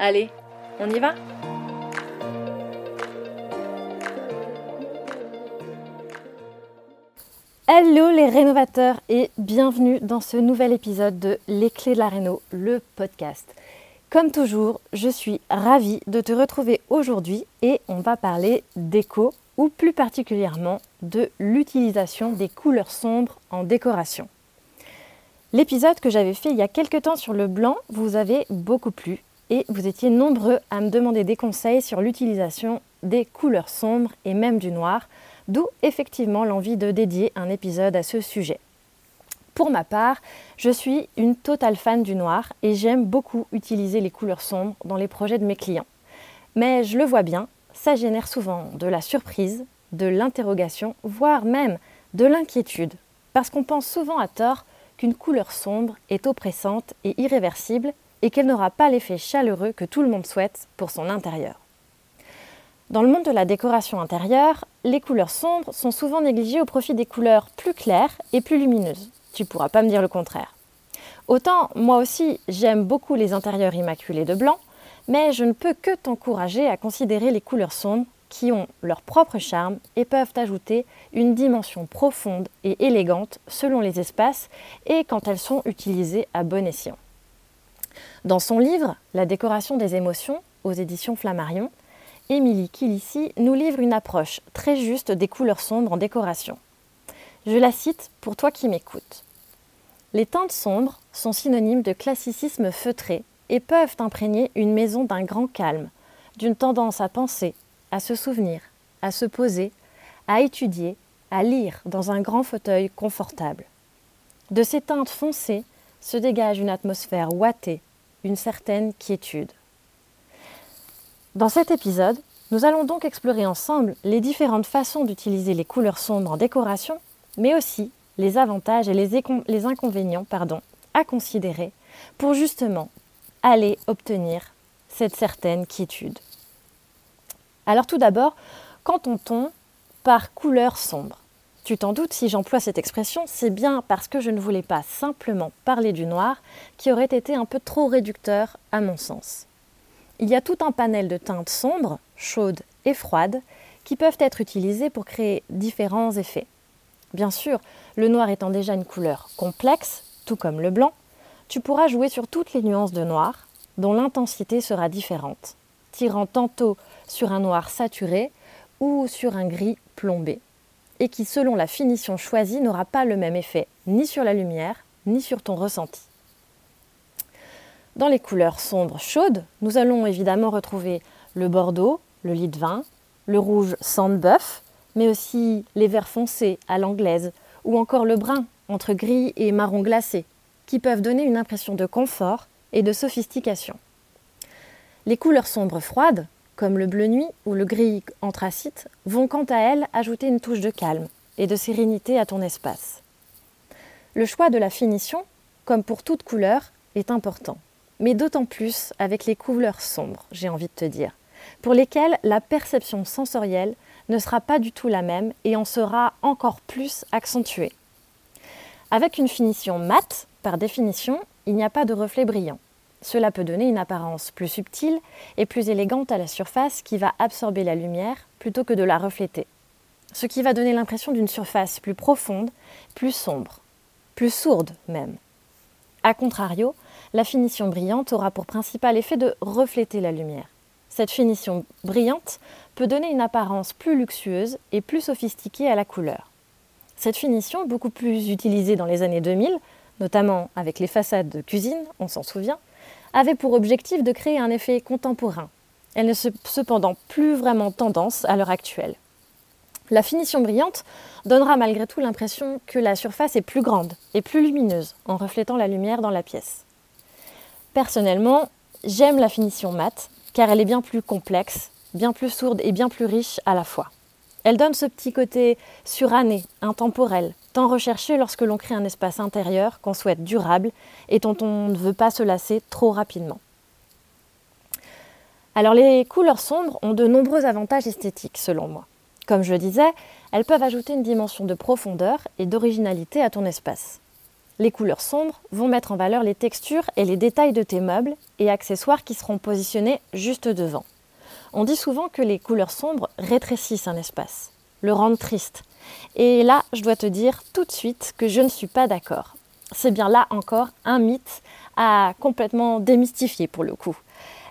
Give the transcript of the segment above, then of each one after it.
Allez, on y va Hello les rénovateurs et bienvenue dans ce nouvel épisode de Les clés de la réno, le podcast. Comme toujours, je suis ravie de te retrouver aujourd'hui et on va parler déco ou plus particulièrement de l'utilisation des couleurs sombres en décoration. L'épisode que j'avais fait il y a quelques temps sur le blanc vous avait beaucoup plu et vous étiez nombreux à me demander des conseils sur l'utilisation des couleurs sombres et même du noir, d'où effectivement l'envie de dédier un épisode à ce sujet. Pour ma part, je suis une totale fan du noir et j'aime beaucoup utiliser les couleurs sombres dans les projets de mes clients. Mais je le vois bien, ça génère souvent de la surprise, de l'interrogation, voire même de l'inquiétude, parce qu'on pense souvent à tort qu'une couleur sombre est oppressante et irréversible et qu'elle n'aura pas l'effet chaleureux que tout le monde souhaite pour son intérieur. Dans le monde de la décoration intérieure, les couleurs sombres sont souvent négligées au profit des couleurs plus claires et plus lumineuses. Tu pourras pas me dire le contraire. Autant, moi aussi, j'aime beaucoup les intérieurs immaculés de blanc, mais je ne peux que t'encourager à considérer les couleurs sombres qui ont leur propre charme et peuvent ajouter une dimension profonde et élégante selon les espaces et quand elles sont utilisées à bon escient. Dans son livre La décoration des émotions, aux éditions Flammarion, Émilie Kilissi nous livre une approche très juste des couleurs sombres en décoration. Je la cite pour toi qui m'écoutes. Les teintes sombres sont synonymes de classicisme feutré et peuvent imprégner une maison d'un grand calme, d'une tendance à penser, à se souvenir, à se poser, à étudier, à lire dans un grand fauteuil confortable. De ces teintes foncées se dégage une atmosphère ouatée, une certaine quiétude. Dans cet épisode, nous allons donc explorer ensemble les différentes façons d'utiliser les couleurs sombres en décoration, mais aussi les avantages et les, inconvénients à considérer pour justement aller obtenir cette certaine quiétude. Alors tout d'abord, qu'entend-on par couleur sombre? Tu t'en doutes, si j'emploie cette expression, c'est bien parce que je ne voulais pas simplement parler du noir, qui aurait été un peu trop réducteur à mon sens. Il y a tout un panel de teintes sombres, chaudes et froides, qui peuvent être utilisées pour créer différents effets. Bien sûr, le noir étant déjà une couleur complexe, tout comme le blanc, tu pourras jouer sur toutes les nuances de noir, dont l'intensité sera différente, tirant tantôt sur un noir saturé ou sur un gris plombé et qui, selon la finition choisie, n'aura pas le même effet ni sur la lumière, ni sur ton ressenti. Dans les couleurs sombres chaudes, nous allons évidemment retrouver le bordeaux, le lit de vin, le rouge sandbœuf, mais aussi les verts foncés à l'anglaise, ou encore le brun entre gris et marron glacé, qui peuvent donner une impression de confort et de sophistication. Les couleurs sombres froides, comme le bleu nuit ou le gris anthracite, vont quant à elles ajouter une touche de calme et de sérénité à ton espace. Le choix de la finition, comme pour toute couleur, est important, mais d'autant plus avec les couleurs sombres, j'ai envie de te dire, pour lesquelles la perception sensorielle ne sera pas du tout la même et en sera encore plus accentuée. Avec une finition mate, par définition, il n'y a pas de reflet brillant. Cela peut donner une apparence plus subtile et plus élégante à la surface qui va absorber la lumière plutôt que de la refléter. Ce qui va donner l'impression d'une surface plus profonde, plus sombre, plus sourde même. A contrario, la finition brillante aura pour principal effet de refléter la lumière. cette finition brillante peut donner une apparence plus luxueuse et plus sophistiquée à la couleur. Cette finition, beaucoup plus utilisée dans les années 2000, notamment avec les façades de cuisine, on s'en souvient, avait pour objectif de créer un effet contemporain. Elle n'est cependant plus vraiment tendance à l'heure actuelle. La finition brillante donnera malgré tout l'impression que la surface est plus grande et plus lumineuse en reflétant la lumière dans la pièce. Personnellement, j'aime la finition mate car elle est bien plus complexe, bien plus sourde et bien plus riche à la fois. Elle donne ce petit côté suranné, intemporel, tant recherché lorsque l'on crée un espace intérieur qu'on souhaite durable et dont on ne veut pas se lasser trop rapidement. Alors les couleurs sombres ont de nombreux avantages esthétiques selon moi. Comme je le disais, elles peuvent ajouter une dimension de profondeur et d'originalité à ton espace. Les couleurs sombres vont mettre en valeur les textures et les détails de tes meubles et accessoires qui seront positionnés juste devant. On dit souvent que les couleurs sombres rétrécissent un espace, le rendent triste. Et là, je dois te dire tout de suite que je ne suis pas d'accord. C'est bien là encore un mythe à complètement démystifier pour le coup.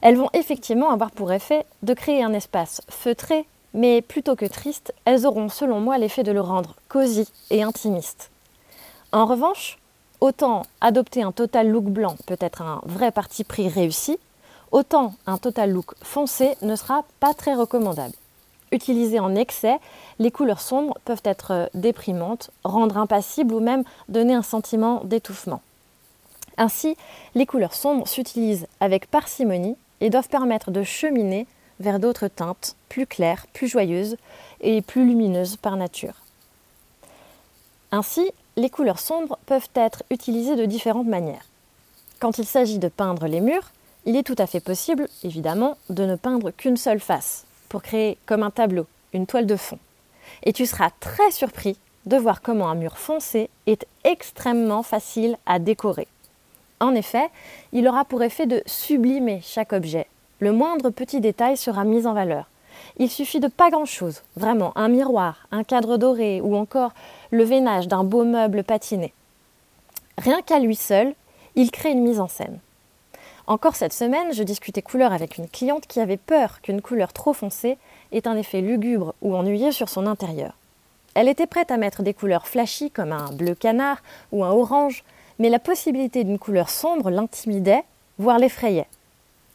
Elles vont effectivement avoir pour effet de créer un espace feutré, mais plutôt que triste, elles auront selon moi l'effet de le rendre cosy et intimiste. En revanche, Autant adopter un total look blanc peut être un vrai parti pris réussi, autant un total look foncé ne sera pas très recommandable. Utilisées en excès, les couleurs sombres peuvent être déprimantes, rendre impassible ou même donner un sentiment d'étouffement. Ainsi, les couleurs sombres s'utilisent avec parcimonie et doivent permettre de cheminer vers d'autres teintes plus claires, plus joyeuses et plus lumineuses par nature. Ainsi, les couleurs sombres peuvent être utilisées de différentes manières. Quand il s'agit de peindre les murs, il est tout à fait possible, évidemment, de ne peindre qu'une seule face, pour créer comme un tableau, une toile de fond. Et tu seras très surpris de voir comment un mur foncé est extrêmement facile à décorer. En effet, il aura pour effet de sublimer chaque objet. Le moindre petit détail sera mis en valeur. Il suffit de pas grand-chose, vraiment, un miroir, un cadre doré ou encore le veinage d'un beau meuble patiné. Rien qu'à lui seul, il crée une mise en scène. Encore cette semaine, je discutais couleur avec une cliente qui avait peur qu'une couleur trop foncée ait un effet lugubre ou ennuyé sur son intérieur. Elle était prête à mettre des couleurs flashy comme un bleu canard ou un orange, mais la possibilité d'une couleur sombre l'intimidait, voire l'effrayait.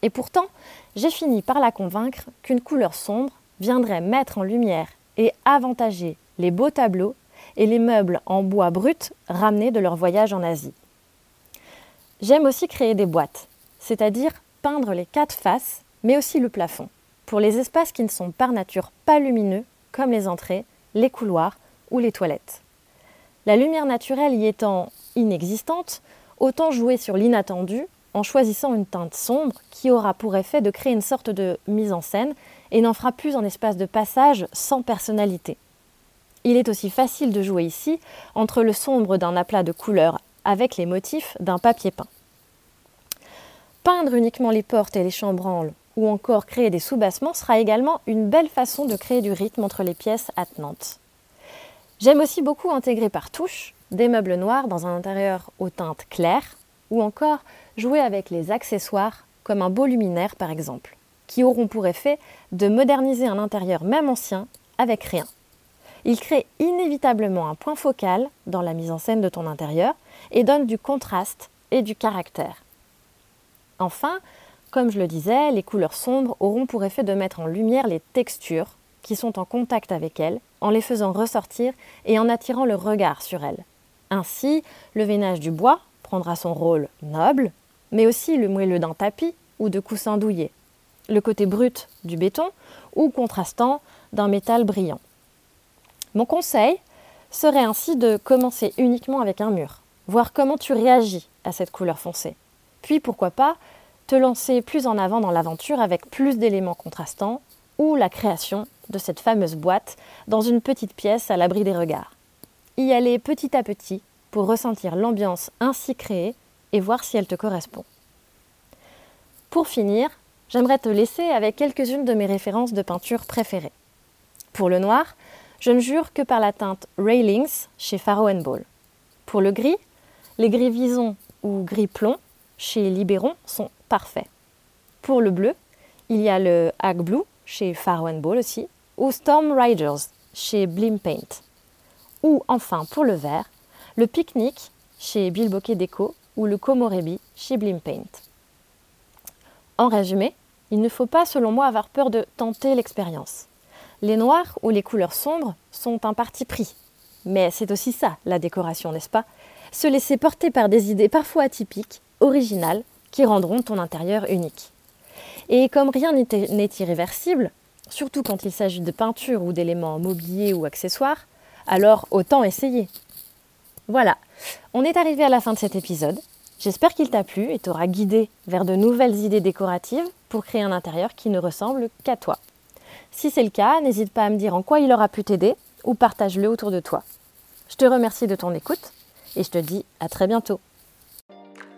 Et pourtant, j'ai fini par la convaincre qu'une couleur sombre viendrait mettre en lumière et avantager les beaux tableaux et les meubles en bois brut ramenés de leur voyage en Asie. J'aime aussi créer des boîtes, c'est-à-dire peindre les quatre faces, mais aussi le plafond, pour les espaces qui ne sont par nature pas lumineux, comme les entrées, les couloirs ou les toilettes. La lumière naturelle y étant inexistante, autant jouer sur l'inattendu en choisissant une teinte sombre qui aura pour effet de créer une sorte de mise en scène et n'en fera plus un espace de passage sans personnalité. Il est aussi facile de jouer ici entre le sombre d'un aplat de couleurs avec les motifs d'un papier peint. Peindre uniquement les portes et les chambranles ou encore créer des soubassements sera également une belle façon de créer du rythme entre les pièces attenantes. J'aime aussi beaucoup intégrer par touche des meubles noirs dans un intérieur aux teintes claires ou encore jouer avec les accessoires comme un beau luminaire par exemple, qui auront pour effet de moderniser un intérieur même ancien avec rien. Il crée inévitablement un point focal dans la mise en scène de ton intérieur et donne du contraste et du caractère. Enfin, comme je le disais, les couleurs sombres auront pour effet de mettre en lumière les textures qui sont en contact avec elles, en les faisant ressortir et en attirant le regard sur elles. Ainsi, le veinage du bois prendra son rôle noble, mais aussi le moelleux d'un tapis ou de coussins douillés, le côté brut du béton ou contrastant d'un métal brillant. Mon conseil serait ainsi de commencer uniquement avec un mur, voir comment tu réagis à cette couleur foncée. Puis pourquoi pas te lancer plus en avant dans l'aventure avec plus d'éléments contrastants ou la création de cette fameuse boîte dans une petite pièce à l'abri des regards. Y aller petit à petit pour ressentir l'ambiance ainsi créée et voir si elle te correspond. Pour finir, j'aimerais te laisser avec quelques-unes de mes références de peinture préférées. Pour le noir, je ne jure que par la teinte Railings chez Faro Ball. Pour le gris, les gris Vison ou gris plomb chez Libéron sont parfaits. Pour le bleu, il y a le Hack Blue chez Faro Ball aussi, ou Storm Riders chez Blim Paint. Ou enfin pour le vert, le Picnic chez Bilboquet Déco ou le Komorebi chez Blim Paint. En résumé, il ne faut pas selon moi avoir peur de tenter l'expérience. Les noirs ou les couleurs sombres sont un parti pris. Mais c'est aussi ça, la décoration, n'est-ce pas? Se laisser porter par des idées parfois atypiques, originales, qui rendront ton intérieur unique. Et comme rien n'est irréversible, surtout quand il s'agit de peinture ou d'éléments mobiliers ou accessoires, alors autant essayer. Voilà, on est arrivé à la fin de cet épisode. J'espère qu'il t'a plu et t'aura guidé vers de nouvelles idées décoratives pour créer un intérieur qui ne ressemble qu'à toi. Si c'est le cas, n'hésite pas à me dire en quoi il aura pu t'aider ou partage-le autour de toi. Je te remercie de ton écoute et je te dis à très bientôt.